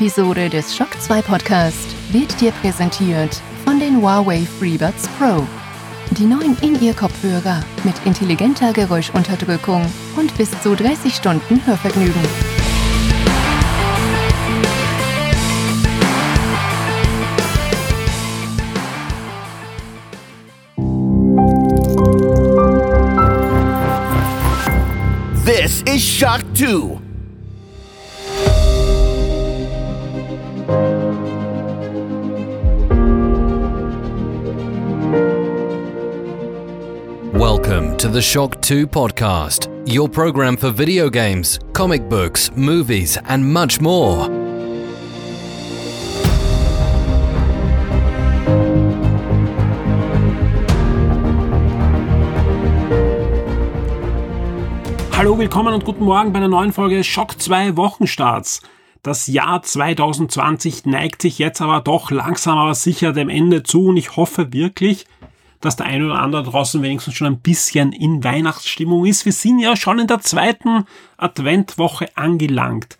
Episode des Shock 2 Podcast wird dir präsentiert von den Huawei FreeBuds Pro. Die neuen In-Ear-Kopfhörer mit intelligenter Geräuschunterdrückung und bis zu 30 Stunden Hörvergnügen. This is Shock 2. to the Shock 2 podcast, your program for video games, comic books, movies, and much more. Hallo, willkommen und guten Morgen bei einer neuen Folge Schock 2 Wochenstarts. Das Jahr 2020 neigt sich jetzt aber doch langsam aber sicher dem Ende zu und ich hoffe wirklich, dass der eine oder andere draußen wenigstens schon ein bisschen in Weihnachtsstimmung ist. Wir sind ja schon in der zweiten Adventwoche angelangt.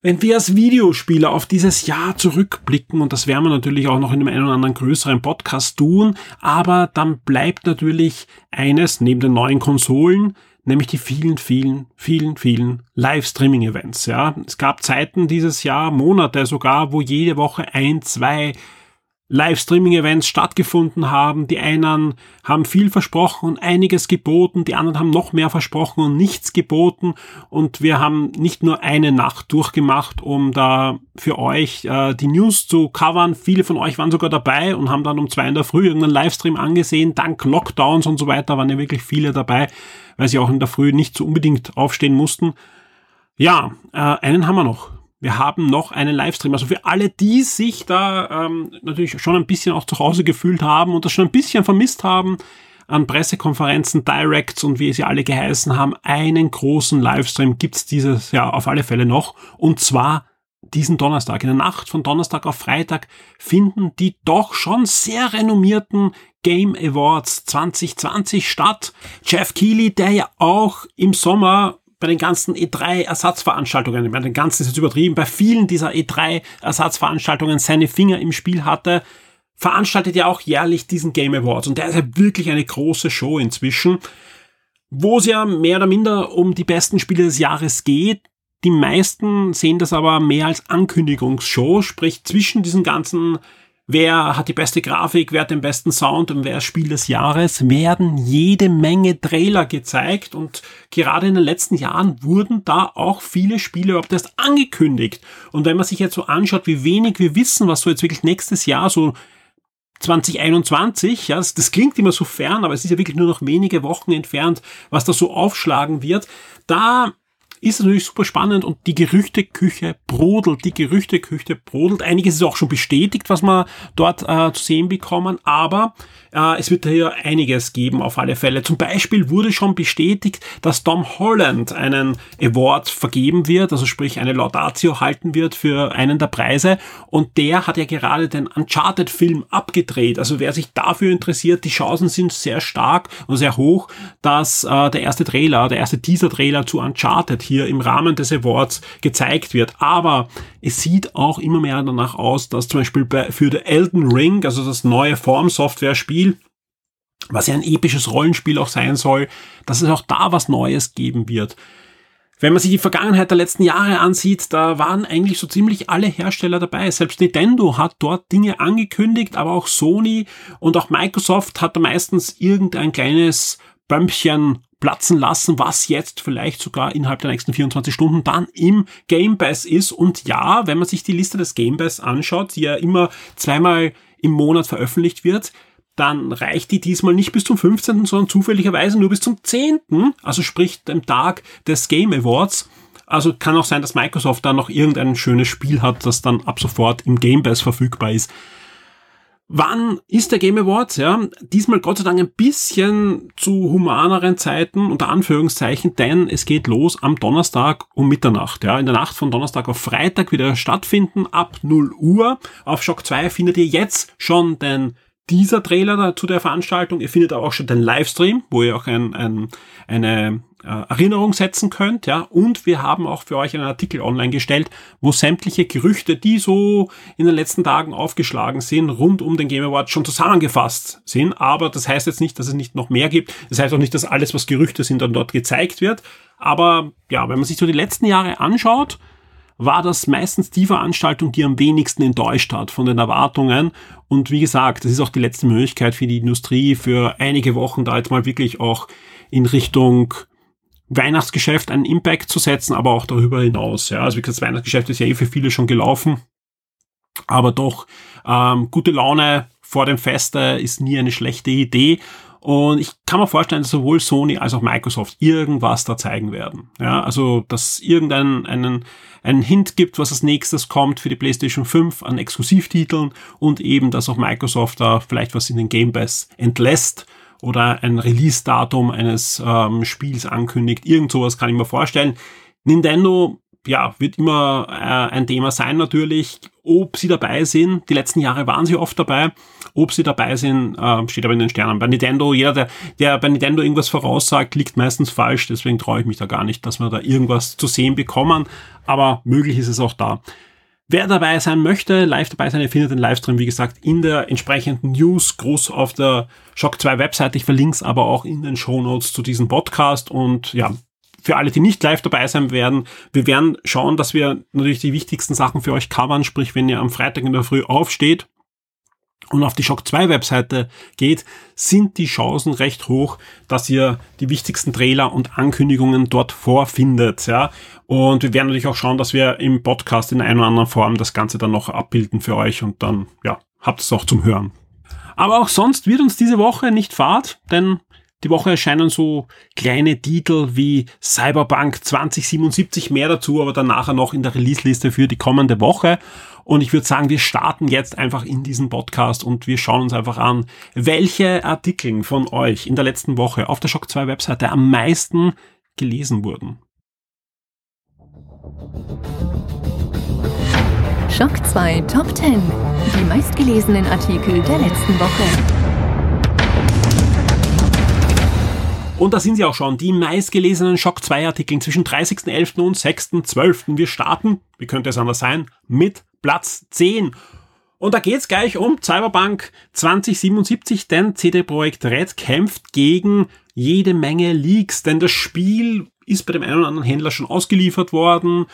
Wenn wir als Videospieler auf dieses Jahr zurückblicken, und das werden wir natürlich auch noch in einem einen oder anderen größeren Podcast tun, aber dann bleibt natürlich eines neben den neuen Konsolen, nämlich die vielen, vielen, vielen, vielen Livestreaming-Events. Ja, es gab Zeiten dieses Jahr, Monate sogar, wo jede Woche ein, zwei Livestreaming-Events stattgefunden haben. Die einen haben viel versprochen und einiges geboten, die anderen haben noch mehr versprochen und nichts geboten. Und wir haben nicht nur eine Nacht durchgemacht, um da für euch äh, die News zu covern. Viele von euch waren sogar dabei und haben dann um zwei in der Früh irgendeinen Livestream angesehen. Dank Lockdowns und so weiter waren ja wirklich viele dabei, weil sie auch in der Früh nicht so unbedingt aufstehen mussten. Ja, äh, einen haben wir noch wir haben noch einen Livestream. Also für alle, die sich da ähm, natürlich schon ein bisschen auch zu Hause gefühlt haben und das schon ein bisschen vermisst haben, an Pressekonferenzen, Directs und wie sie alle geheißen haben, einen großen Livestream gibt's dieses Jahr auf alle Fälle noch. Und zwar diesen Donnerstag. In der Nacht von Donnerstag auf Freitag finden die doch schon sehr renommierten Game Awards 2020 statt. Jeff Keighley, der ja auch im Sommer bei den ganzen E3-Ersatzveranstaltungen, bei den ganzen ist jetzt übertrieben, bei vielen dieser E3-Ersatzveranstaltungen seine Finger im Spiel hatte, veranstaltet ja auch jährlich diesen Game Awards. Und der ist ja wirklich eine große Show inzwischen, wo es ja mehr oder minder um die besten Spiele des Jahres geht. Die meisten sehen das aber mehr als Ankündigungsshow, sprich zwischen diesen ganzen wer hat die beste Grafik, wer hat den besten Sound und wer ist Spiel des Jahres, werden jede Menge Trailer gezeigt und gerade in den letzten Jahren wurden da auch viele Spiele überhaupt erst angekündigt. Und wenn man sich jetzt so anschaut, wie wenig wir wissen, was so jetzt wirklich nächstes Jahr so 2021, ja, das, das klingt immer so fern, aber es ist ja wirklich nur noch wenige Wochen entfernt, was da so aufschlagen wird. Da ist natürlich super spannend und die Gerüchteküche brodelt, die Gerüchteküche brodelt. Einiges ist auch schon bestätigt, was wir dort äh, zu sehen bekommen, aber äh, es wird hier einiges geben auf alle Fälle. Zum Beispiel wurde schon bestätigt, dass Tom Holland einen Award vergeben wird, also sprich eine Laudatio halten wird für einen der Preise und der hat ja gerade den Uncharted-Film abgedreht. Also wer sich dafür interessiert, die Chancen sind sehr stark und sehr hoch, dass äh, der erste Trailer, der erste Teaser-Trailer zu Uncharted hier im Rahmen des Awards gezeigt wird. Aber es sieht auch immer mehr danach aus, dass zum Beispiel bei, für The Elden Ring, also das neue Form-Software-Spiel, was ja ein episches Rollenspiel auch sein soll, dass es auch da was Neues geben wird. Wenn man sich die Vergangenheit der letzten Jahre ansieht, da waren eigentlich so ziemlich alle Hersteller dabei. Selbst Nintendo hat dort Dinge angekündigt, aber auch Sony und auch Microsoft hat da meistens irgendein kleines Bömpchen platzen lassen, was jetzt vielleicht sogar innerhalb der nächsten 24 Stunden dann im Game Pass ist. Und ja, wenn man sich die Liste des Game Pass anschaut, die ja immer zweimal im Monat veröffentlicht wird, dann reicht die diesmal nicht bis zum 15., sondern zufälligerweise nur bis zum 10., also sprich dem Tag des Game Awards. Also kann auch sein, dass Microsoft da noch irgendein schönes Spiel hat, das dann ab sofort im Game Pass verfügbar ist. Wann ist der Game Awards? Ja, diesmal Gott sei Dank ein bisschen zu humaneren Zeiten, unter Anführungszeichen, denn es geht los am Donnerstag um Mitternacht. Ja, in der Nacht von Donnerstag auf Freitag wieder stattfinden, ab 0 Uhr. Auf Shock 2 findet ihr jetzt schon den dieser Trailer zu der Veranstaltung. Ihr findet auch schon den Livestream, wo ihr auch ein, ein, eine Erinnerung setzen könnt, ja. Und wir haben auch für euch einen Artikel online gestellt, wo sämtliche Gerüchte, die so in den letzten Tagen aufgeschlagen sind, rund um den Game Award schon zusammengefasst sind. Aber das heißt jetzt nicht, dass es nicht noch mehr gibt. Das heißt auch nicht, dass alles, was Gerüchte sind, dann dort gezeigt wird. Aber ja, wenn man sich so die letzten Jahre anschaut, war das meistens die Veranstaltung, die am wenigsten enttäuscht hat von den Erwartungen. Und wie gesagt, das ist auch die letzte Möglichkeit für die Industrie, für einige Wochen da jetzt mal wirklich auch in Richtung Weihnachtsgeschäft einen Impact zu setzen, aber auch darüber hinaus. Ja, also wie gesagt, das Weihnachtsgeschäft ist ja eh für viele schon gelaufen, aber doch ähm, gute Laune vor dem Feste ist nie eine schlechte Idee. Und ich kann mir vorstellen, dass sowohl Sony als auch Microsoft irgendwas da zeigen werden. Ja, also, dass irgendeinen einen, einen Hint gibt, was als nächstes kommt für die PlayStation 5 an Exklusivtiteln und eben, dass auch Microsoft da vielleicht was in den Game Pass entlässt oder ein Release-Datum eines ähm, Spiels ankündigt. Irgend sowas kann ich mir vorstellen. Nintendo ja, wird immer äh, ein Thema sein natürlich. Ob sie dabei sind, die letzten Jahre waren sie oft dabei. Ob sie dabei sind, äh, steht aber in den Sternen. Bei Nintendo, jeder, der, der bei Nintendo irgendwas voraussagt, liegt meistens falsch. Deswegen traue ich mich da gar nicht, dass wir da irgendwas zu sehen bekommen. Aber möglich ist es auch da. Wer dabei sein möchte, live dabei sein, ihr findet den Livestream, wie gesagt, in der entsprechenden News, groß auf der Shock 2 Webseite. Ich verlinke es aber auch in den Show Notes zu diesem Podcast. Und ja, für alle, die nicht live dabei sein werden, wir werden schauen, dass wir natürlich die wichtigsten Sachen für euch covern. Sprich, wenn ihr am Freitag in der Früh aufsteht, und auf die Shock 2 Webseite geht, sind die Chancen recht hoch, dass ihr die wichtigsten Trailer und Ankündigungen dort vorfindet, ja. Und wir werden natürlich auch schauen, dass wir im Podcast in einer oder anderen Form das Ganze dann noch abbilden für euch und dann, ja, habt es auch zum Hören. Aber auch sonst wird uns diese Woche nicht fad, denn die Woche erscheinen so kleine Titel wie Cyberpunk 2077, mehr dazu, aber dann nachher noch in der Release-Liste für die kommende Woche. Und ich würde sagen, wir starten jetzt einfach in diesen Podcast und wir schauen uns einfach an, welche Artikel von euch in der letzten Woche auf der Shock 2 Webseite am meisten gelesen wurden. Shock 2 Top 10. Die meistgelesenen Artikel der letzten Woche. Und da sind sie auch schon, die meistgelesenen Shock 2 Artikel zwischen 30.11. und 6.12. Wir starten, wie könnte es anders sein, mit Platz 10. Und da geht's gleich um Cyberpunk 2077, denn CD Projekt Red kämpft gegen jede Menge Leaks, denn das Spiel ist bei dem einen oder anderen Händler schon ausgeliefert worden.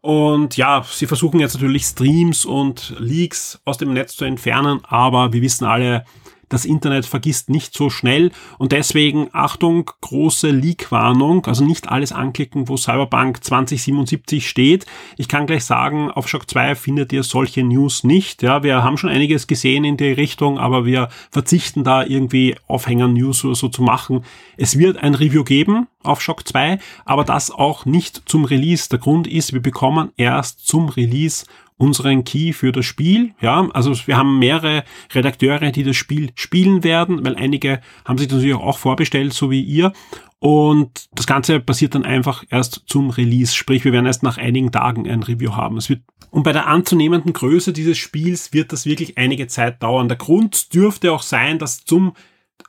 Und ja, sie versuchen jetzt natürlich Streams und Leaks aus dem Netz zu entfernen, aber wir wissen alle, das Internet vergisst nicht so schnell und deswegen Achtung, große Leak-Warnung, also nicht alles anklicken, wo Cyberpunk 2077 steht. Ich kann gleich sagen, auf Shock 2 findet ihr solche News nicht. Ja, wir haben schon einiges gesehen in die Richtung, aber wir verzichten da irgendwie Aufhänger-News oder so zu machen. Es wird ein Review geben auf Shock 2, aber das auch nicht zum Release. Der Grund ist, wir bekommen erst zum Release unseren Key für das Spiel. Ja, also wir haben mehrere Redakteure, die das Spiel spielen werden, weil einige haben sich natürlich auch vorbestellt, so wie ihr. Und das Ganze passiert dann einfach erst zum Release. Sprich, wir werden erst nach einigen Tagen ein Review haben. Es wird, und bei der anzunehmenden Größe dieses Spiels wird das wirklich einige Zeit dauern. Der Grund dürfte auch sein, dass zum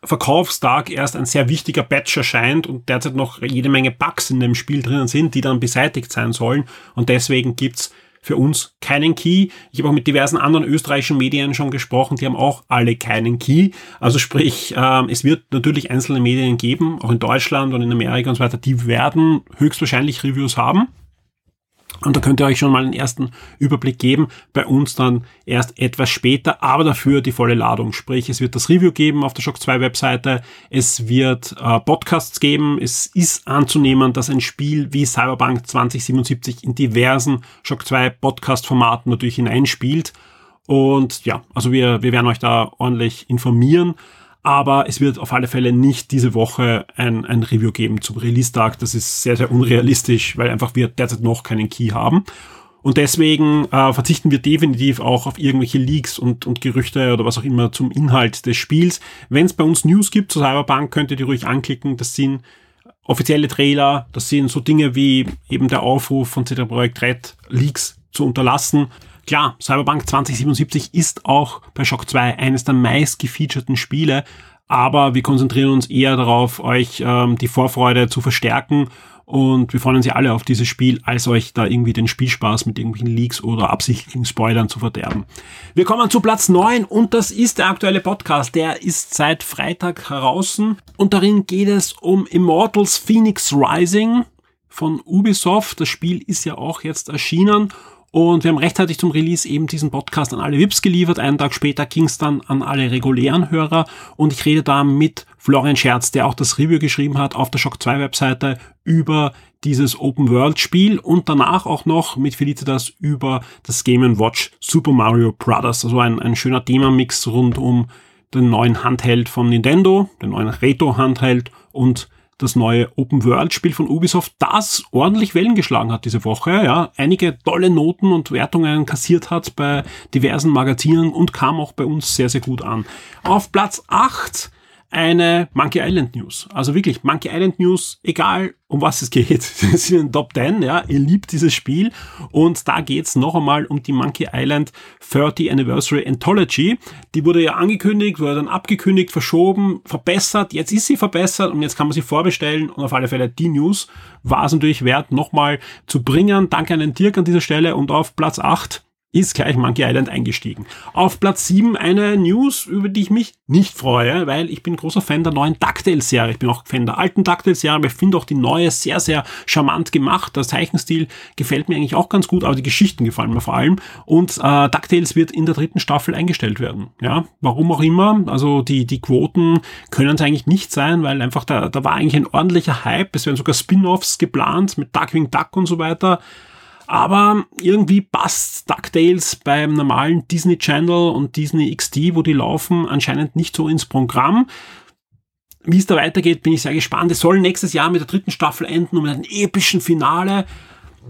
Verkaufstag erst ein sehr wichtiger Patch erscheint und derzeit noch jede Menge Bugs in dem Spiel drinnen sind, die dann beseitigt sein sollen. Und deswegen gibt's für uns keinen Key. Ich habe auch mit diversen anderen österreichischen Medien schon gesprochen, die haben auch alle keinen Key. Also sprich, äh, es wird natürlich einzelne Medien geben, auch in Deutschland und in Amerika und so weiter, die werden höchstwahrscheinlich Reviews haben. Und da könnt ihr euch schon mal einen ersten Überblick geben. Bei uns dann erst etwas später, aber dafür die volle Ladung. Sprich, es wird das Review geben auf der Shock 2 Webseite. Es wird äh, Podcasts geben. Es ist anzunehmen, dass ein Spiel wie Cyberpunk 2077 in diversen Shock 2 Podcast Formaten natürlich hineinspielt. Und ja, also wir, wir werden euch da ordentlich informieren aber es wird auf alle Fälle nicht diese Woche ein, ein Review geben zum Release-Tag. Das ist sehr, sehr unrealistisch, weil einfach wir derzeit noch keinen Key haben. Und deswegen äh, verzichten wir definitiv auch auf irgendwelche Leaks und, und Gerüchte oder was auch immer zum Inhalt des Spiels. Wenn es bei uns News gibt zu Cyberpunk, könnt ihr die ruhig anklicken. Das sind offizielle Trailer, das sind so Dinge wie eben der Aufruf von CD Projekt Red, Leaks zu unterlassen. Klar, Cyberpunk 2077 ist auch bei Shock 2 eines der meist gefeaturten Spiele, aber wir konzentrieren uns eher darauf, euch ähm, die Vorfreude zu verstärken und wir freuen uns ja alle auf dieses Spiel, als euch da irgendwie den Spielspaß mit irgendwelchen Leaks oder absichtlichen Spoilern zu verderben. Wir kommen zu Platz 9 und das ist der aktuelle Podcast. Der ist seit Freitag heraus und darin geht es um Immortals Phoenix Rising von Ubisoft. Das Spiel ist ja auch jetzt erschienen und wir haben rechtzeitig zum Release eben diesen Podcast an alle VIPs geliefert. Einen Tag später ging es dann an alle regulären Hörer. Und ich rede da mit Florian Scherz, der auch das Review geschrieben hat auf der Shock 2 Webseite über dieses Open World Spiel und danach auch noch mit Felicitas über das Game Watch Super Mario Brothers. Also ein, ein schöner Themamix rund um den neuen Handheld von Nintendo, den neuen Retro Handheld und das neue Open-World-Spiel von Ubisoft, das ordentlich Wellen geschlagen hat diese Woche, ja, einige tolle Noten und Wertungen kassiert hat bei diversen Magazinen und kam auch bei uns sehr, sehr gut an. Auf Platz 8 eine Monkey Island News. Also wirklich, Monkey Island News, egal um was es geht. Sie sind in Top 10, ja, ihr liebt dieses Spiel. Und da geht's noch einmal um die Monkey Island 30 Anniversary Anthology. Die wurde ja angekündigt, wurde dann abgekündigt, verschoben, verbessert. Jetzt ist sie verbessert und jetzt kann man sie vorbestellen. Und auf alle Fälle die News war es natürlich wert, nochmal zu bringen. Danke an den Dirk an dieser Stelle und auf Platz 8 ist gleich Monkey Island eingestiegen. Auf Platz 7 eine News, über die ich mich nicht freue, weil ich bin großer Fan der neuen DuckTales-Serie. Ich bin auch Fan der alten DuckTales-Serie, aber ich finde auch die neue sehr, sehr charmant gemacht. Der Zeichenstil gefällt mir eigentlich auch ganz gut, aber die Geschichten gefallen mir vor allem. Und äh, DuckTales wird in der dritten Staffel eingestellt werden. Ja, warum auch immer. Also die, die Quoten können es eigentlich nicht sein, weil einfach da, da war eigentlich ein ordentlicher Hype. Es werden sogar Spin-offs geplant mit Duckwing Duck und so weiter. Aber irgendwie passt DuckTales beim normalen Disney Channel und Disney XD, wo die laufen, anscheinend nicht so ins Programm. Wie es da weitergeht, bin ich sehr gespannt. Es soll nächstes Jahr mit der dritten Staffel enden und mit einem epischen Finale.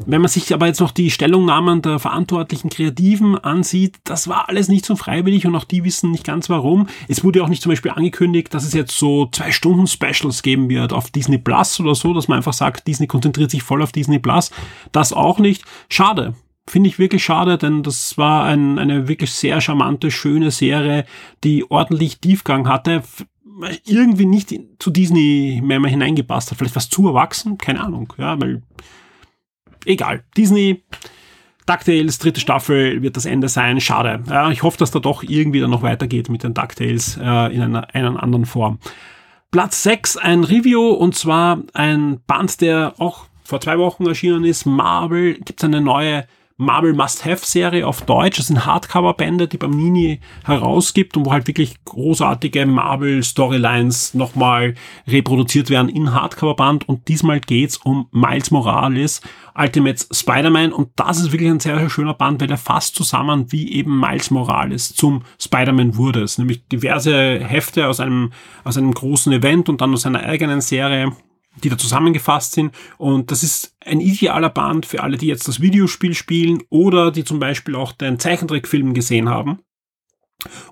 Wenn man sich aber jetzt noch die Stellungnahmen der verantwortlichen Kreativen ansieht, das war alles nicht so freiwillig und auch die wissen nicht ganz warum. Es wurde auch nicht zum Beispiel angekündigt, dass es jetzt so zwei Stunden Specials geben wird auf Disney Plus oder so, dass man einfach sagt, Disney konzentriert sich voll auf Disney Plus. Das auch nicht. Schade. Finde ich wirklich schade, denn das war ein, eine wirklich sehr charmante, schöne Serie, die ordentlich Tiefgang hatte irgendwie nicht zu Disney mehr, mehr hineingepasst hat. Vielleicht was zu erwachsen, keine Ahnung, ja, weil egal. Disney, DuckTales, dritte Staffel wird das Ende sein. Schade. Ja, ich hoffe, dass da doch irgendwie dann noch weitergeht mit den DuckTales äh, in einer, einer anderen Form. Platz 6, ein Review und zwar ein Band, der auch vor zwei Wochen erschienen ist. Marvel gibt es eine neue Marvel Must-Have-Serie auf Deutsch. Das sind Hardcover-Bände, die beim Nini herausgibt und wo halt wirklich großartige Marvel-Storylines nochmal reproduziert werden in Hardcover-Band. Und diesmal geht's um Miles Morales, Ultimate Spider-Man. Und das ist wirklich ein sehr, sehr schöner Band, weil er fasst zusammen, wie eben Miles Morales zum Spider-Man wurde. Es nämlich diverse Hefte aus einem, aus einem großen Event und dann aus einer eigenen Serie die da zusammengefasst sind. Und das ist ein idealer Band für alle, die jetzt das Videospiel spielen oder die zum Beispiel auch den Zeichentrickfilm gesehen haben.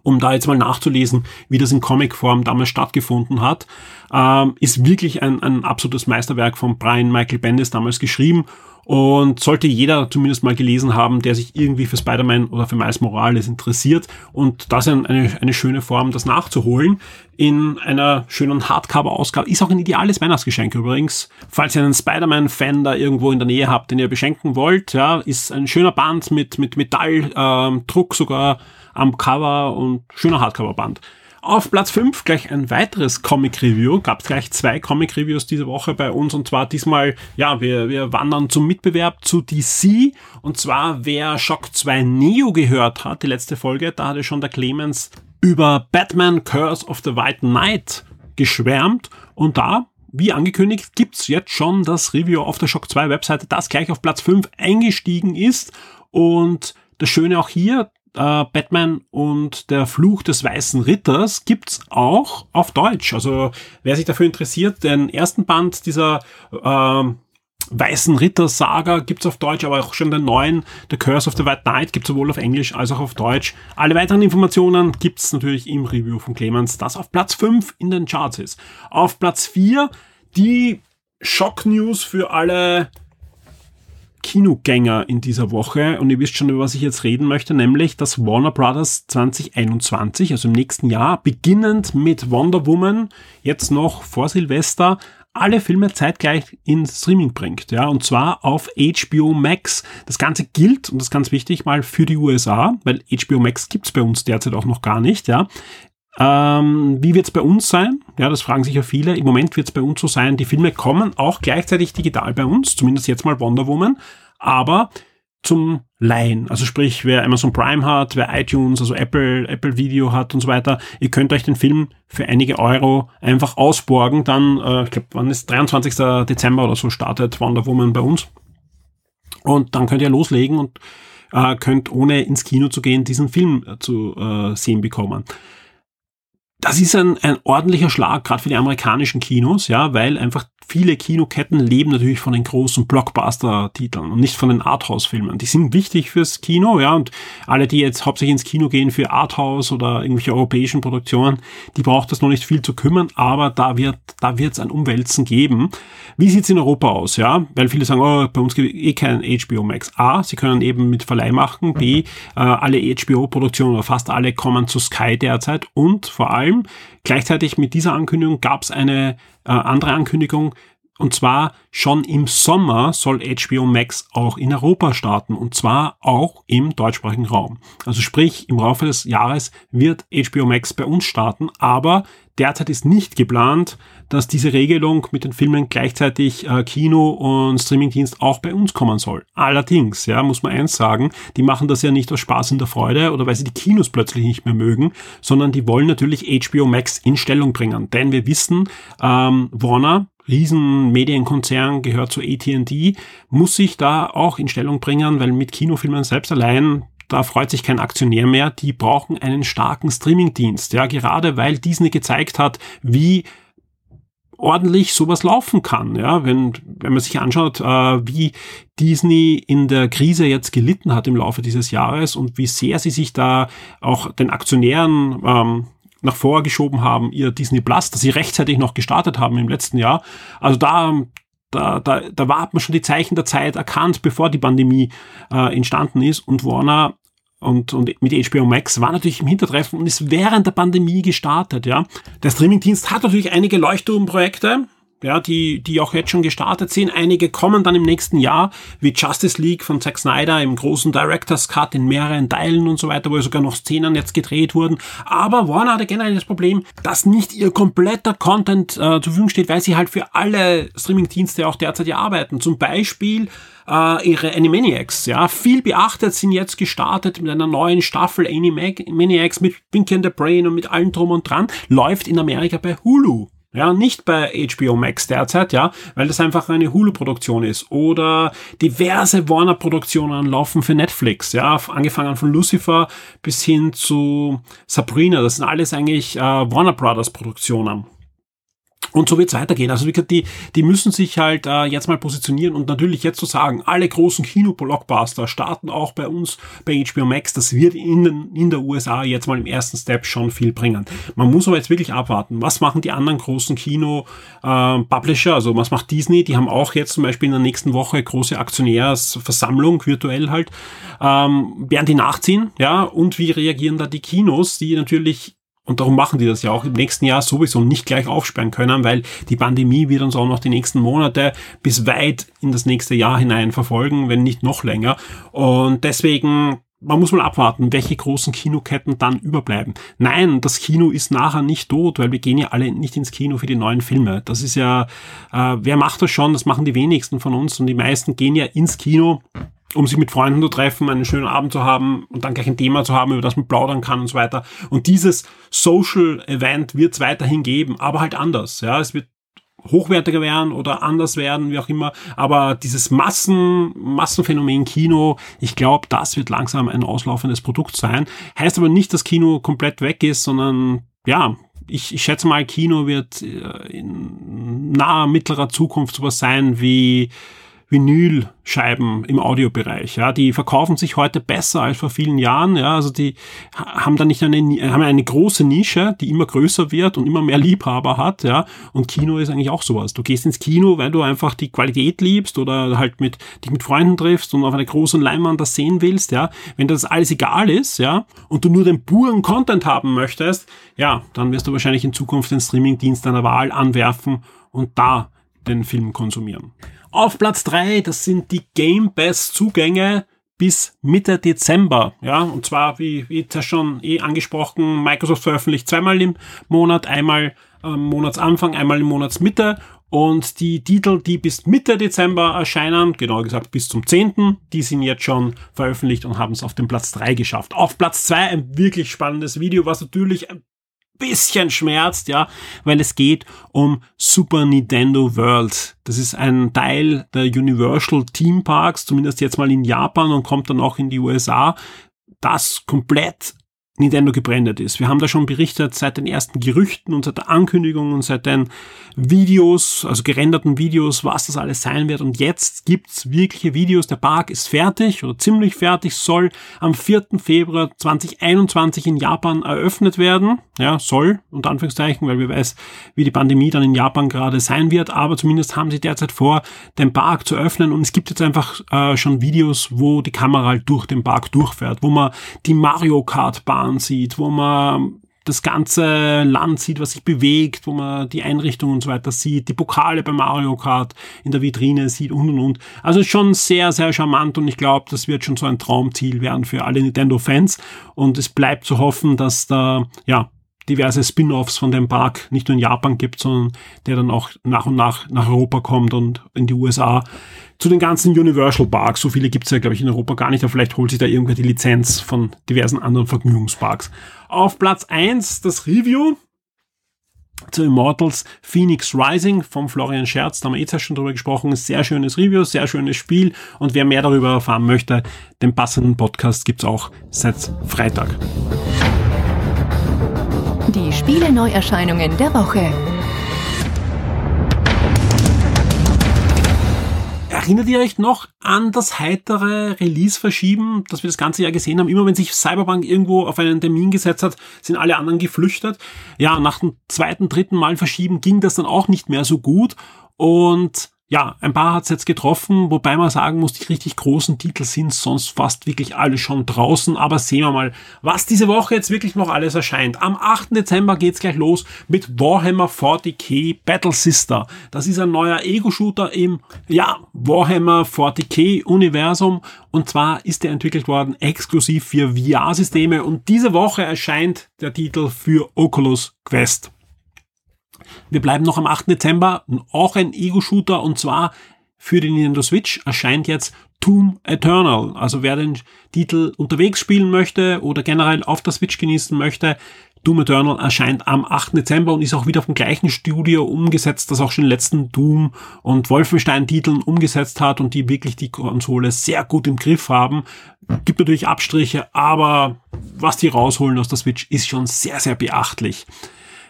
Um da jetzt mal nachzulesen, wie das in Comicform damals stattgefunden hat, ähm, ist wirklich ein, ein absolutes Meisterwerk von Brian Michael Bendis damals geschrieben und sollte jeder zumindest mal gelesen haben, der sich irgendwie für Spider-Man oder für Miles Morales interessiert. Und das ist eine, eine schöne Form, das nachzuholen. In einer schönen Hardcover-Ausgabe. Ist auch ein ideales Weihnachtsgeschenk übrigens. Falls ihr einen Spider-Man-Fan da irgendwo in der Nähe habt, den ihr beschenken wollt, ja, ist ein schöner Band mit, mit Metalldruck ähm, sogar am Cover und schöner Hardcover-Band. Auf Platz 5 gleich ein weiteres Comic-Review. Gab es gleich zwei Comic-Reviews diese Woche bei uns und zwar diesmal, ja, wir, wir wandern zum Mitbewerb zu DC und zwar wer Shock 2 Neo gehört hat, die letzte Folge, da hatte schon der Clemens über Batman Curse of the White Knight geschwärmt und da wie angekündigt, gibt's jetzt schon das Review auf der Shock 2 Webseite, das gleich auf Platz 5 eingestiegen ist. Und das Schöne auch hier, äh, Batman und der Fluch des Weißen Ritters gibt's auch auf Deutsch. Also wer sich dafür interessiert, den ersten Band dieser äh, Weißen Ritter Saga gibt's auf Deutsch, aber auch schon den neuen The Curse of the White Knight gibt's sowohl auf Englisch als auch auf Deutsch. Alle weiteren Informationen gibt's natürlich im Review von Clemens, das auf Platz 5 in den Charts ist. Auf Platz 4 die Schock News für alle Kinogänger in dieser Woche und ihr wisst schon, über was ich jetzt reden möchte, nämlich dass Warner Brothers 2021, also im nächsten Jahr, beginnend mit Wonder Woman, jetzt noch vor Silvester, alle Filme zeitgleich in Streaming bringt, ja, und zwar auf HBO Max. Das Ganze gilt, und das ist ganz wichtig, mal für die USA, weil HBO Max gibt's bei uns derzeit auch noch gar nicht, ja. Ähm, wie wird's bei uns sein? Ja, das fragen sich ja viele. Im Moment wird's bei uns so sein, die Filme kommen auch gleichzeitig digital bei uns, zumindest jetzt mal Wonder Woman, aber zum Leihen. Also sprich, wer Amazon Prime hat, wer iTunes, also Apple, Apple Video hat und so weiter, ihr könnt euch den Film für einige Euro einfach ausborgen. Dann, äh, ich glaube, wann ist 23. Dezember oder so startet Wonder Woman bei uns. Und dann könnt ihr loslegen und äh, könnt ohne ins Kino zu gehen diesen Film äh, zu äh, sehen bekommen das ist ein, ein ordentlicher Schlag, gerade für die amerikanischen Kinos, ja, weil einfach viele Kinoketten leben natürlich von den großen Blockbuster-Titeln und nicht von den Arthouse-Filmen. Die sind wichtig fürs Kino, ja, und alle, die jetzt hauptsächlich ins Kino gehen für Arthouse oder irgendwelche europäischen Produktionen, die braucht das noch nicht viel zu kümmern, aber da wird, da wird es ein Umwälzen geben. Wie sieht's in Europa aus, ja? Weil viele sagen, oh, bei uns gibt eh kein HBO Max. A, sie können eben mit Verleih machen. B, äh, alle HBO-Produktionen oder fast alle kommen zu Sky derzeit und vor allem gleichzeitig mit dieser Ankündigung gab es eine äh, andere Ankündigung, und zwar schon im Sommer soll HBO Max auch in Europa starten und zwar auch im deutschsprachigen Raum. Also sprich, im Laufe des Jahres wird HBO Max bei uns starten, aber derzeit ist nicht geplant, dass diese Regelung mit den Filmen gleichzeitig äh, Kino und Streamingdienst auch bei uns kommen soll. Allerdings, ja, muss man eins sagen, die machen das ja nicht aus Spaß in der Freude oder weil sie die Kinos plötzlich nicht mehr mögen, sondern die wollen natürlich HBO Max in Stellung bringen. Denn wir wissen, ähm, Warner Riesenmedienkonzern, gehört zu AT&T, muss sich da auch in Stellung bringen, weil mit Kinofilmen selbst allein da freut sich kein Aktionär mehr, die brauchen einen starken Streamingdienst, ja, gerade weil Disney gezeigt hat, wie ordentlich sowas laufen kann. Ja, wenn, wenn man sich anschaut, äh, wie Disney in der Krise jetzt gelitten hat im Laufe dieses Jahres und wie sehr sie sich da auch den Aktionären ähm, nach vorgeschoben haben, ihr Disney Plus, dass sie rechtzeitig noch gestartet haben im letzten Jahr. Also da, da, da, da war man schon die Zeichen der Zeit erkannt, bevor die Pandemie äh, entstanden ist und Warner und, und mit HBO Max war natürlich im Hintertreffen und ist während der Pandemie gestartet, ja. Der Streamingdienst hat natürlich einige Leuchtturmprojekte, ja, die, die auch jetzt schon gestartet sind. Einige kommen dann im nächsten Jahr, wie Justice League von Zack Snyder im großen Director's Cut in mehreren Teilen und so weiter, wo sogar noch Szenen jetzt gedreht wurden. Aber Warner hatte generell das Problem, dass nicht ihr kompletter Content äh, zur Verfügung steht, weil sie halt für alle Streamingdienste auch derzeit arbeiten. Zum Beispiel äh, ihre Animaniacs, ja, viel beachtet sind jetzt gestartet mit einer neuen Staffel Animaniacs mit Pinky and the Brain und mit allem drum und dran, läuft in Amerika bei Hulu. Ja, nicht bei HBO Max derzeit, ja, weil das einfach eine Hulu-Produktion ist. Oder diverse Warner-Produktionen laufen für Netflix, ja, angefangen von Lucifer bis hin zu Sabrina. Das sind alles eigentlich äh, Warner Brothers Produktionen. Und so wird es weitergehen. Also wie gesagt, die, die müssen sich halt äh, jetzt mal positionieren und natürlich jetzt zu sagen, alle großen Kino-Blockbuster starten auch bei uns bei HBO Max. Das wird in, den, in der USA jetzt mal im ersten Step schon viel bringen. Man muss aber jetzt wirklich abwarten. Was machen die anderen großen Kino-Publisher? Äh, also was macht Disney? Die haben auch jetzt zum Beispiel in der nächsten Woche große Aktionärsversammlung, virtuell halt. Ähm, werden die nachziehen? Ja, und wie reagieren da die Kinos, die natürlich und darum machen die das ja auch im nächsten Jahr sowieso nicht gleich aufsperren können, weil die Pandemie wird uns auch noch die nächsten Monate bis weit in das nächste Jahr hinein verfolgen, wenn nicht noch länger. Und deswegen man muss mal abwarten, welche großen Kinoketten dann überbleiben. Nein, das Kino ist nachher nicht tot, weil wir gehen ja alle nicht ins Kino für die neuen Filme. Das ist ja, äh, wer macht das schon? Das machen die wenigsten von uns und die meisten gehen ja ins Kino um sich mit Freunden zu treffen, einen schönen Abend zu haben und dann gleich ein Thema zu haben, über das man plaudern kann und so weiter. Und dieses Social Event wird es weiterhin geben, aber halt anders. Ja, es wird hochwertiger werden oder anders werden, wie auch immer. Aber dieses Massen, Massenphänomen Kino, ich glaube, das wird langsam ein auslaufendes Produkt sein. Heißt aber nicht, dass Kino komplett weg ist, sondern ja, ich, ich schätze mal, Kino wird äh, in naher, mittlerer Zukunft sowas sein wie Vinylscheiben im Audiobereich. Ja, die verkaufen sich heute besser als vor vielen Jahren. Ja, also die haben da nicht eine, haben eine große Nische, die immer größer wird und immer mehr Liebhaber hat. Ja, und Kino ist eigentlich auch sowas. Du gehst ins Kino, weil du einfach die Qualität liebst oder halt mit dich mit Freunden triffst und auf einer großen Leinwand das sehen willst. Ja, wenn das alles egal ist, ja, und du nur den puren Content haben möchtest, ja, dann wirst du wahrscheinlich in Zukunft den Streamingdienst deiner Wahl anwerfen und da den Film konsumieren. Auf Platz drei, das sind die Game Pass Zugänge bis Mitte Dezember. Ja, und zwar, wie, wie schon eh angesprochen, Microsoft veröffentlicht zweimal im Monat, einmal am Monatsanfang, einmal im Monatsmitte. Und die Titel, die bis Mitte Dezember erscheinen, genauer gesagt bis zum 10., die sind jetzt schon veröffentlicht und haben es auf den Platz 3 geschafft. Auf Platz 2 ein wirklich spannendes Video, was natürlich bisschen schmerzt, ja, weil es geht um Super Nintendo World. Das ist ein Teil der Universal Theme Parks, zumindest jetzt mal in Japan und kommt dann auch in die USA, das komplett Nintendo gebrandet ist. Wir haben da schon berichtet seit den ersten Gerüchten und seit der Ankündigung und seit den Videos, also gerenderten Videos, was das alles sein wird. Und jetzt gibt's wirkliche Videos. Der Park ist fertig oder ziemlich fertig, soll am 4. Februar 2021 in Japan eröffnet werden. Ja, soll, unter Anführungszeichen, weil wir weiß, wie die Pandemie dann in Japan gerade sein wird. Aber zumindest haben sie derzeit vor, den Park zu öffnen. Und es gibt jetzt einfach äh, schon Videos, wo die Kamera halt durch den Park durchfährt, wo man die Mario Kart Bahn Bahn sieht, wo man das ganze Land sieht, was sich bewegt, wo man die Einrichtung und so weiter sieht, die Pokale bei Mario Kart in der Vitrine sieht und und und. Also schon sehr, sehr charmant und ich glaube, das wird schon so ein Traumziel werden für alle Nintendo-Fans und es bleibt zu hoffen, dass da, ja, diverse Spin-offs von dem Park nicht nur in Japan gibt, sondern der dann auch nach und nach nach Europa kommt und in die USA. Zu den ganzen Universal Parks, so viele gibt's ja, glaube ich, in Europa gar nicht, aber vielleicht holt sich da irgendwer die Lizenz von diversen anderen Vergnügungsparks. Auf Platz eins das Review zu Immortals Phoenix Rising vom Florian Scherz, da haben wir jetzt schon drüber gesprochen, sehr schönes Review, sehr schönes Spiel und wer mehr darüber erfahren möchte, den passenden Podcast gibt's auch seit Freitag. Die Spiele-Neuerscheinungen der Woche. Erinnert ihr euch noch an das heitere Release-Verschieben, das wir das ganze Jahr gesehen haben? Immer wenn sich Cyberpunk irgendwo auf einen Termin gesetzt hat, sind alle anderen geflüchtet. Ja, nach dem zweiten, dritten Mal verschieben ging das dann auch nicht mehr so gut. Und ja, ein paar hat's jetzt getroffen, wobei man sagen muss, die richtig großen Titel sind sonst fast wirklich alle schon draußen. Aber sehen wir mal, was diese Woche jetzt wirklich noch alles erscheint. Am 8. Dezember geht's gleich los mit Warhammer 40k Battle Sister. Das ist ein neuer Ego-Shooter im, ja, Warhammer 40k Universum. Und zwar ist der entwickelt worden exklusiv für VR-Systeme. Und diese Woche erscheint der Titel für Oculus Quest. Wir bleiben noch am 8. Dezember, auch ein Ego-Shooter und zwar für die Nintendo Switch erscheint jetzt Tomb Eternal. Also wer den Titel unterwegs spielen möchte oder generell auf der Switch genießen möchte, Doom Eternal erscheint am 8. Dezember und ist auch wieder dem gleichen Studio umgesetzt, das auch schon den letzten Doom und Wolfenstein-Titeln umgesetzt hat und die wirklich die Konsole sehr gut im Griff haben. Gibt natürlich Abstriche, aber was die rausholen aus der Switch ist schon sehr, sehr beachtlich.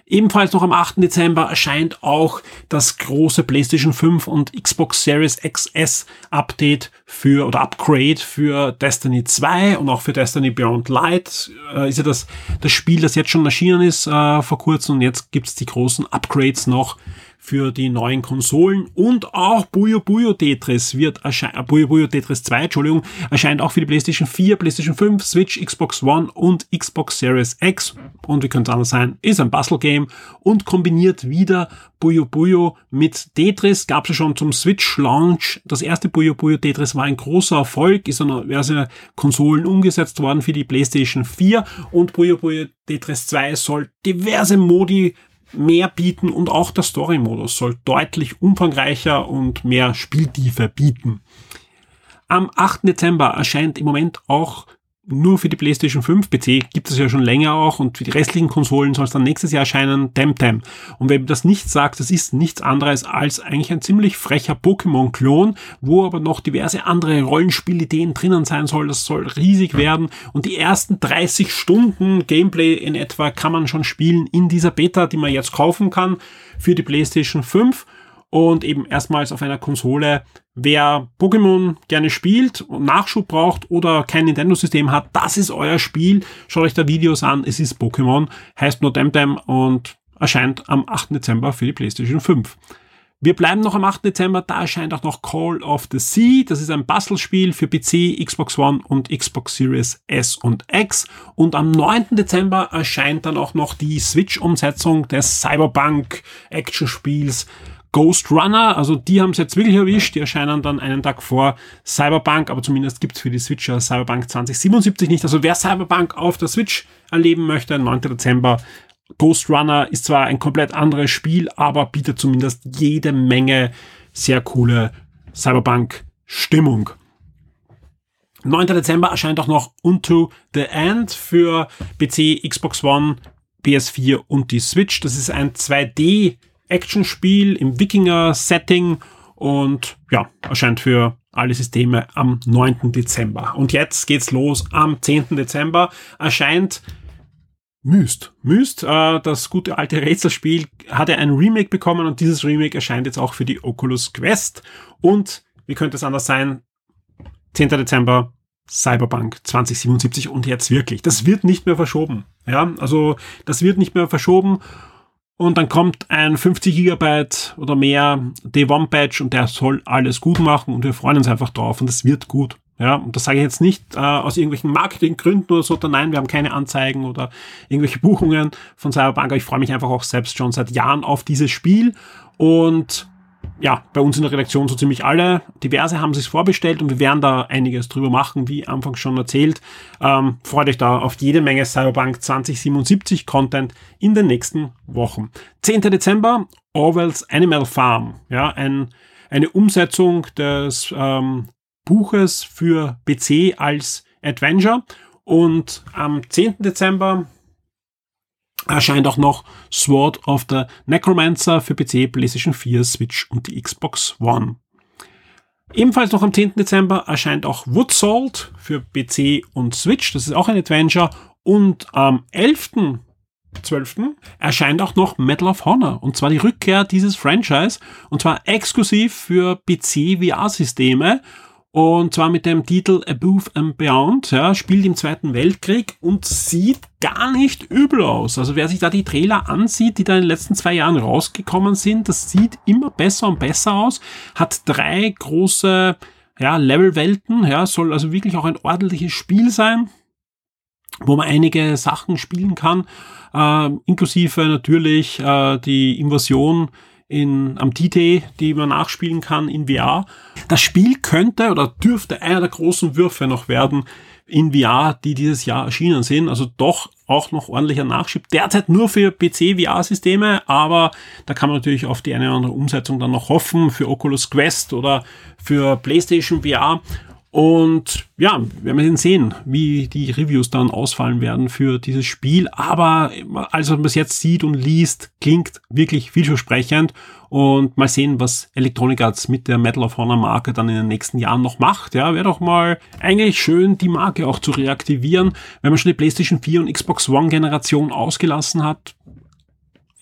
Ebenfalls noch am 8. Dezember erscheint auch das große PlayStation 5 und Xbox Series XS Update für oder Upgrade für Destiny 2 und auch für Destiny Beyond Light. Äh, ist ja das, das Spiel, das jetzt schon erschienen ist äh, vor kurzem und jetzt gibt's die großen Upgrades noch für die neuen Konsolen und auch Puyo Puyo Tetris wird erscheinen, äh, Puyo Puyo Tetris 2, Entschuldigung, erscheint auch für die PlayStation 4, PlayStation 5, Switch, Xbox One und Xbox Series X und wie könnte es anders sein, ist ein Puzzle Game und kombiniert wieder Puyo Puyo mit Tetris, gab es schon zum Switch Launch. Das erste Puyo Puyo Tetris war ein großer Erfolg, ist an diverse Konsolen umgesetzt worden für die PlayStation 4 und Puyo Puyo Tetris 2 soll diverse Modi mehr bieten und auch der Story-Modus soll deutlich umfangreicher und mehr Spieltiefe bieten. Am 8. Dezember erscheint im Moment auch nur für die PlayStation 5 PC gibt es ja schon länger auch und für die restlichen Konsolen soll es dann nächstes Jahr erscheinen, Temtem. Und wenn das nicht sagt, das ist nichts anderes als eigentlich ein ziemlich frecher Pokémon-Klon, wo aber noch diverse andere Rollenspielideen drinnen sein soll. Das soll riesig werden und die ersten 30 Stunden Gameplay in etwa kann man schon spielen in dieser Beta, die man jetzt kaufen kann für die PlayStation 5 und eben erstmals auf einer Konsole. Wer Pokémon gerne spielt und Nachschub braucht oder kein Nintendo-System hat, das ist euer Spiel. Schaut euch da Videos an. Es ist Pokémon, heißt No Dem und erscheint am 8. Dezember für die PlayStation 5. Wir bleiben noch am 8. Dezember, da erscheint auch noch Call of the Sea. Das ist ein Bastelspiel für PC, Xbox One und Xbox Series S und X. Und am 9. Dezember erscheint dann auch noch die Switch-Umsetzung des Cyberpunk-Action-Spiels Ghost Runner. Also die haben es jetzt wirklich erwischt. Die erscheinen dann einen Tag vor Cyberpunk, aber zumindest gibt's für die Switcher Cyberpunk 2077 nicht. Also wer Cyberpunk auf der Switch erleben möchte, 9. Dezember Ghost Runner ist zwar ein komplett anderes Spiel, aber bietet zumindest jede Menge sehr coole Cyberpunk-Stimmung. 9. Dezember erscheint auch noch Unto the End für PC, Xbox One, PS4 und die Switch. Das ist ein 2D-Action-Spiel im Wikinger-Setting und ja, erscheint für alle Systeme am 9. Dezember. Und jetzt geht's los. Am 10. Dezember erscheint Myst. Myst, äh, das gute alte Rätselspiel, hat ja ein Remake bekommen und dieses Remake erscheint jetzt auch für die Oculus Quest. Und wie könnte es anders sein? 10. Dezember, Cyberpunk 2077 und jetzt wirklich. Das wird nicht mehr verschoben. Ja, also das wird nicht mehr verschoben. Und dann kommt ein 50 Gigabyte oder mehr D1-Patch und der soll alles gut machen und wir freuen uns einfach drauf und es wird gut. Ja, und das sage ich jetzt nicht äh, aus irgendwelchen Marketinggründen oder so, nein, wir haben keine Anzeigen oder irgendwelche Buchungen von Cyberpunk. Ich freue mich einfach auch selbst schon seit Jahren auf dieses Spiel und ja, bei uns in der Redaktion so ziemlich alle. Diverse haben sich vorbestellt und wir werden da einiges drüber machen, wie anfangs schon erzählt. Ähm, freut euch da auf jede Menge Cyberpunk 2077 Content in den nächsten Wochen. 10. Dezember, Orwells Animal Farm. Ja, ein, eine Umsetzung des ähm, Buches für PC als Adventure. Und am 10. Dezember erscheint auch noch Sword of the Necromancer für PC, PlayStation 4, Switch und die Xbox One. Ebenfalls noch am 10. Dezember erscheint auch Wood Salt für PC und Switch. Das ist auch ein Adventure. Und am 11. 12. erscheint auch noch Medal of Honor. Und zwar die Rückkehr dieses Franchise. Und zwar exklusiv für PC VR-Systeme. Und zwar mit dem Titel Above and Beyond, ja, spielt im Zweiten Weltkrieg und sieht gar nicht übel aus. Also wer sich da die Trailer ansieht, die da in den letzten zwei Jahren rausgekommen sind, das sieht immer besser und besser aus. Hat drei große, ja, Levelwelten, ja, soll also wirklich auch ein ordentliches Spiel sein, wo man einige Sachen spielen kann, äh, inklusive natürlich äh, die Invasion in, am TT, die man nachspielen kann in VR. Das Spiel könnte oder dürfte einer der großen Würfe noch werden in VR, die dieses Jahr erschienen sind. Also doch auch noch ordentlicher Nachschub. Derzeit nur für PC-VR-Systeme, aber da kann man natürlich auf die eine oder andere Umsetzung dann noch hoffen für Oculus Quest oder für PlayStation VR. Und ja, wir werden sehen, wie die Reviews dann ausfallen werden für dieses Spiel. Aber alles, was man jetzt sieht und liest, klingt wirklich vielversprechend. Und mal sehen, was Electronic Arts mit der Metal of Honor Marke dann in den nächsten Jahren noch macht. Ja, wäre doch mal eigentlich schön, die Marke auch zu reaktivieren, wenn man schon die PlayStation 4 und Xbox One Generation ausgelassen hat.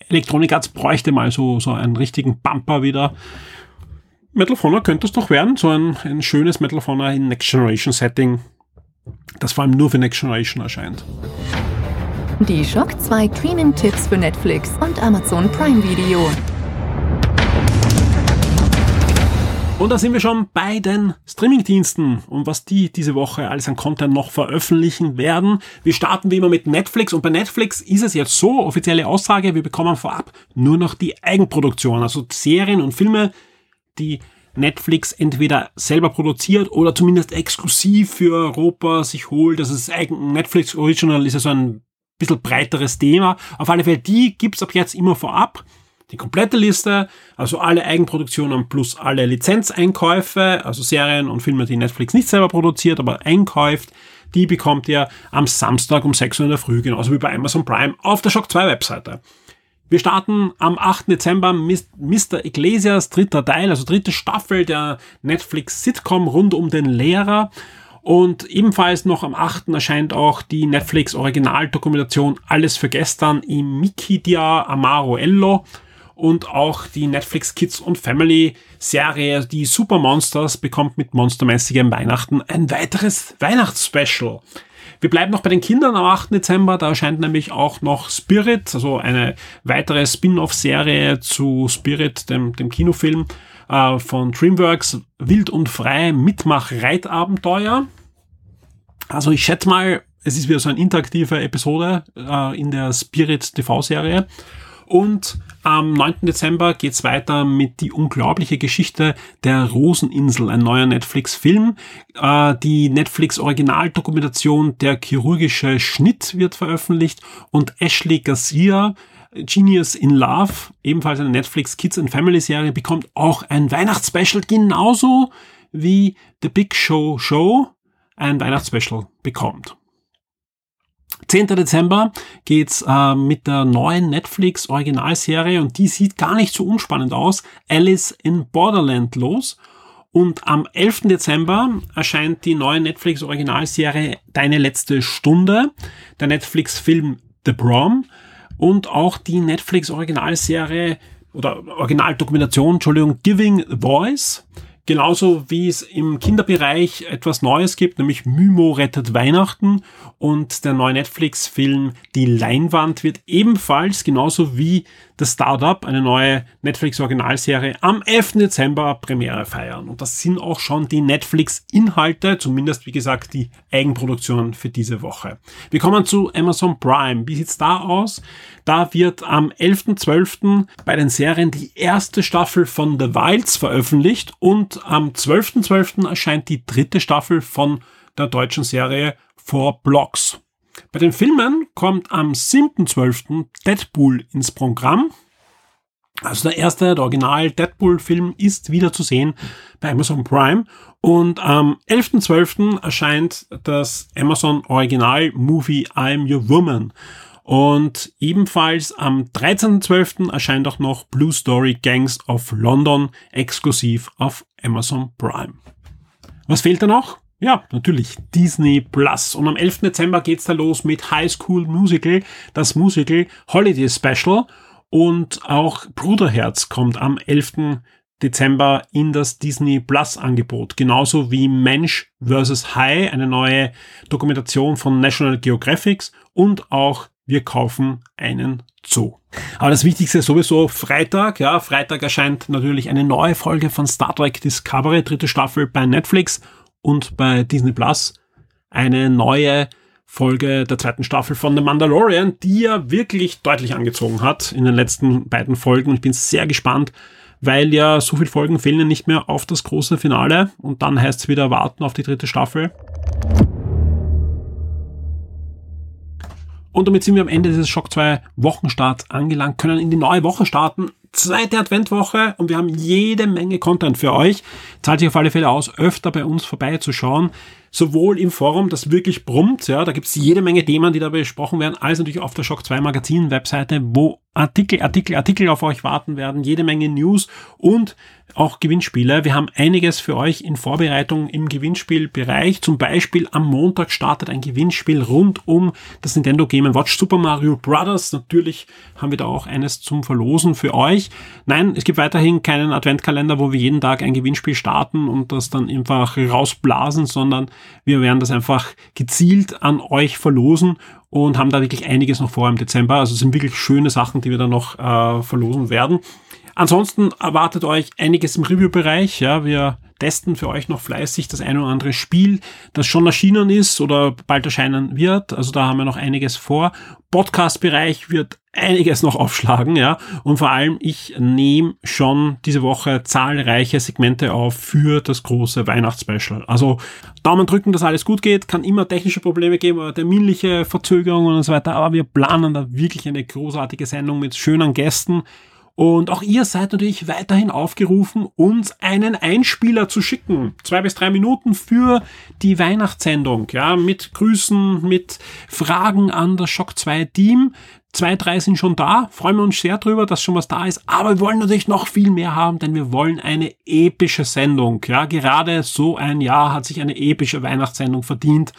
Electronic Arts bräuchte mal so, so einen richtigen Bumper wieder Metal of Honor könnte es doch werden, so ein, ein schönes Metal of Honor in Next Generation Setting, das vor allem nur für Next Generation erscheint. Die Shock 2 Streaming-Tipps für Netflix und Amazon Prime Video. Und da sind wir schon bei den Streamingdiensten und was die diese Woche alles an Content noch veröffentlichen werden. Wir starten wie immer mit Netflix und bei Netflix ist es jetzt so, offizielle Aussage, wir bekommen vorab nur noch die Eigenproduktion, also Serien und Filme, die Netflix entweder selber produziert oder zumindest exklusiv für Europa sich holt. Das ist eigen Netflix Original ist ja so ein bisschen breiteres Thema. Auf alle Fälle, die gibt's ab jetzt immer vorab. Die komplette Liste, also alle Eigenproduktionen plus alle Lizenzeinkäufe, also Serien und Filme, die Netflix nicht selber produziert, aber einkauft, die bekommt ihr am Samstag um 6 Uhr in der Früh, genauso wie bei Amazon Prime auf der Shock 2 Webseite. Wir starten am 8. Dezember Mr. Iglesias dritter Teil, also dritte Staffel der Netflix Sitcom rund um den Lehrer. Und ebenfalls noch am 8. erscheint auch die Netflix Originaldokumentation Alles für gestern im Mikidia Amaro Ello. und auch die Netflix Kids und Family Serie, die Super Monsters, bekommt mit monstermäßigem Weihnachten ein weiteres Weihnachtsspecial. Wir bleiben noch bei den Kindern am 8. Dezember. Da erscheint nämlich auch noch Spirit, also eine weitere Spin-off-Serie zu Spirit, dem, dem Kinofilm äh, von DreamWorks. Wild und frei Mitmach-Reitabenteuer. Also ich schätze mal, es ist wieder so eine interaktive Episode äh, in der Spirit TV-Serie. Und am 9. Dezember geht's weiter mit Die unglaubliche Geschichte der Roseninsel, ein neuer Netflix-Film. Äh, die Netflix-Originaldokumentation Der chirurgische Schnitt wird veröffentlicht und Ashley Garcia, Genius in Love, ebenfalls eine Netflix Kids and Family Serie, bekommt auch ein Weihnachtsspecial, genauso wie The Big Show Show ein Weihnachtsspecial bekommt. 10. Dezember geht's äh, mit der neuen Netflix Originalserie und die sieht gar nicht so unspannend aus. Alice in Borderland los. Und am 11. Dezember erscheint die neue Netflix Originalserie Deine letzte Stunde, der Netflix Film The Prom und auch die Netflix Originalserie oder Originaldokumentation, Entschuldigung, Giving Voice. Genauso wie es im Kinderbereich etwas Neues gibt, nämlich Mymo rettet Weihnachten und der neue Netflix-Film Die Leinwand wird ebenfalls, genauso wie das Startup, eine neue Netflix-Originalserie, am 11. Dezember Premiere feiern. Und das sind auch schon die Netflix-Inhalte, zumindest wie gesagt die Eigenproduktionen für diese Woche. Wir kommen zu Amazon Prime. Wie sieht's da aus? Da wird am 11.12. bei den Serien die erste Staffel von The Wilds veröffentlicht und am 12.12. .12. erscheint die dritte Staffel von der deutschen Serie Four Blocks. Bei den Filmen kommt am 7.12. Deadpool ins Programm. Also der erste, der Original Deadpool-Film ist wieder zu sehen bei Amazon Prime. Und am 11.12. erscheint das Amazon Original Movie I'm Your Woman. Und ebenfalls am 13.12. erscheint auch noch Blue Story Gangs of London exklusiv auf Amazon Prime. Was fehlt da noch? Ja, natürlich Disney Plus. Und am 11. Dezember geht's da los mit High School Musical, das Musical Holiday Special. Und auch Bruderherz kommt am 11. Dezember in das Disney Plus Angebot. Genauso wie Mensch vs. High, eine neue Dokumentation von National Geographic und auch wir kaufen einen Zoo. Aber das Wichtigste ist sowieso Freitag. Ja, Freitag erscheint natürlich eine neue Folge von Star Trek Discovery, dritte Staffel bei Netflix und bei Disney Plus. Eine neue Folge der zweiten Staffel von The Mandalorian, die ja wirklich deutlich angezogen hat in den letzten beiden Folgen. Ich bin sehr gespannt, weil ja so viele Folgen fehlen nicht mehr auf das große Finale und dann heißt es wieder warten auf die dritte Staffel. Und damit sind wir am Ende dieses Schock 2 Wochenstarts angelangt, können in die neue Woche starten. Zweite Adventwoche und wir haben jede Menge Content für euch. Zahlt sich auf alle Fälle aus, öfter bei uns vorbeizuschauen. Sowohl im Forum, das wirklich brummt, ja, da gibt's jede Menge Themen, die da besprochen werden, als natürlich auf der Shock 2 Magazin Webseite, wo Artikel, Artikel, Artikel auf euch warten werden, jede Menge News und auch Gewinnspiele. Wir haben einiges für euch in Vorbereitung im Gewinnspielbereich. Zum Beispiel am Montag startet ein Gewinnspiel rund um das Nintendo Game Watch Super Mario Brothers. Natürlich haben wir da auch eines zum Verlosen für euch. Nein, es gibt weiterhin keinen Adventkalender, wo wir jeden Tag ein Gewinnspiel starten und das dann einfach rausblasen, sondern wir werden das einfach gezielt an euch verlosen und haben da wirklich einiges noch vor im Dezember. Also es sind wirklich schöne Sachen, die wir da noch äh, verlosen werden. Ansonsten erwartet euch einiges im Review-Bereich. Ja, wir testen für euch noch fleißig das eine oder andere Spiel, das schon erschienen ist oder bald erscheinen wird. Also da haben wir noch einiges vor. Podcast-Bereich wird einiges noch aufschlagen, ja. Und vor allem, ich nehme schon diese Woche zahlreiche Segmente auf für das große Weihnachtsspecial. Also Daumen drücken, dass alles gut geht. Kann immer technische Probleme geben oder terminliche Verzögerungen und so weiter. Aber wir planen da wirklich eine großartige Sendung mit schönen Gästen. Und auch ihr seid natürlich weiterhin aufgerufen, uns einen Einspieler zu schicken. Zwei bis drei Minuten für die Weihnachtssendung, ja, mit Grüßen, mit Fragen an das Shock 2 Team. Zwei, drei sind schon da. Freuen wir uns sehr drüber, dass schon was da ist. Aber wir wollen natürlich noch viel mehr haben, denn wir wollen eine epische Sendung. Ja, gerade so ein Jahr hat sich eine epische Weihnachtssendung verdient.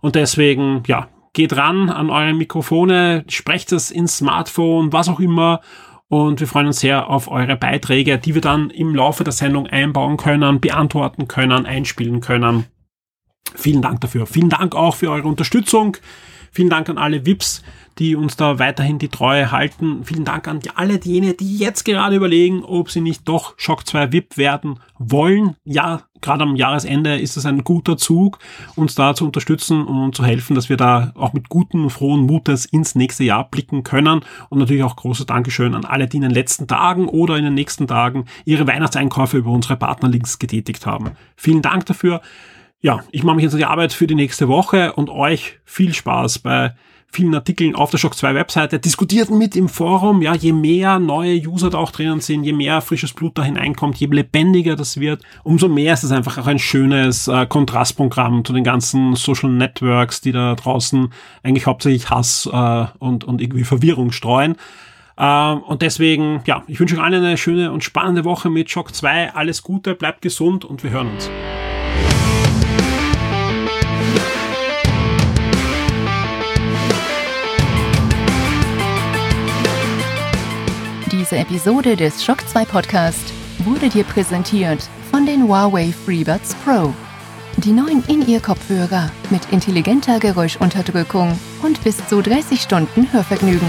Und deswegen, ja, geht ran an eure Mikrofone, sprecht es ins Smartphone, was auch immer Und wir freuen uns sehr auf eure Beiträge, die wir dann im Laufe der Sendung einbauen können, beantworten können, einspielen können. Vielen Dank dafür. Vielen Dank auch für eure Unterstützung. Vielen Dank an alle VIPs, die uns da weiterhin die Treue halten. Vielen Dank an alle diejenigen, die jetzt gerade überlegen, ob sie nicht doch Shock 2 VIP werden wollen. Ja, gerade am Jahresende ist es ein guter Zug, uns da zu unterstützen und zu helfen, dass wir da auch mit guten, frohen Mutes ins nächste Jahr blicken können. Und natürlich auch großes Dankeschön an alle, die in den letzten Tagen oder in den nächsten Tagen ihre Weihnachtseinkäufe über unsere Partnerlinks getätigt haben. Vielen Dank dafür. Ja, ich mache mich jetzt an die Arbeit für die nächste Woche und euch viel Spaß bei vielen Artikeln auf der Shock 2 Webseite. Diskutiert mit im Forum. Ja, je mehr neue User da auch drinnen sind, je mehr frisches Blut da hineinkommt, je lebendiger das wird, umso mehr ist es einfach auch ein schönes äh, Kontrastprogramm zu den ganzen Social Networks, die da draußen eigentlich hauptsächlich Hass äh, und, und irgendwie Verwirrung streuen. Ähm, und deswegen, ja, ich wünsche euch allen eine schöne und spannende Woche mit Shock 2. Alles Gute, bleibt gesund und wir hören uns. Diese Episode des Shock 2 Podcast wurde dir präsentiert von den Huawei FreeBuds Pro. Die neuen In-Ear-Kopfhörer mit intelligenter Geräuschunterdrückung und bis zu 30 Stunden Hörvergnügen.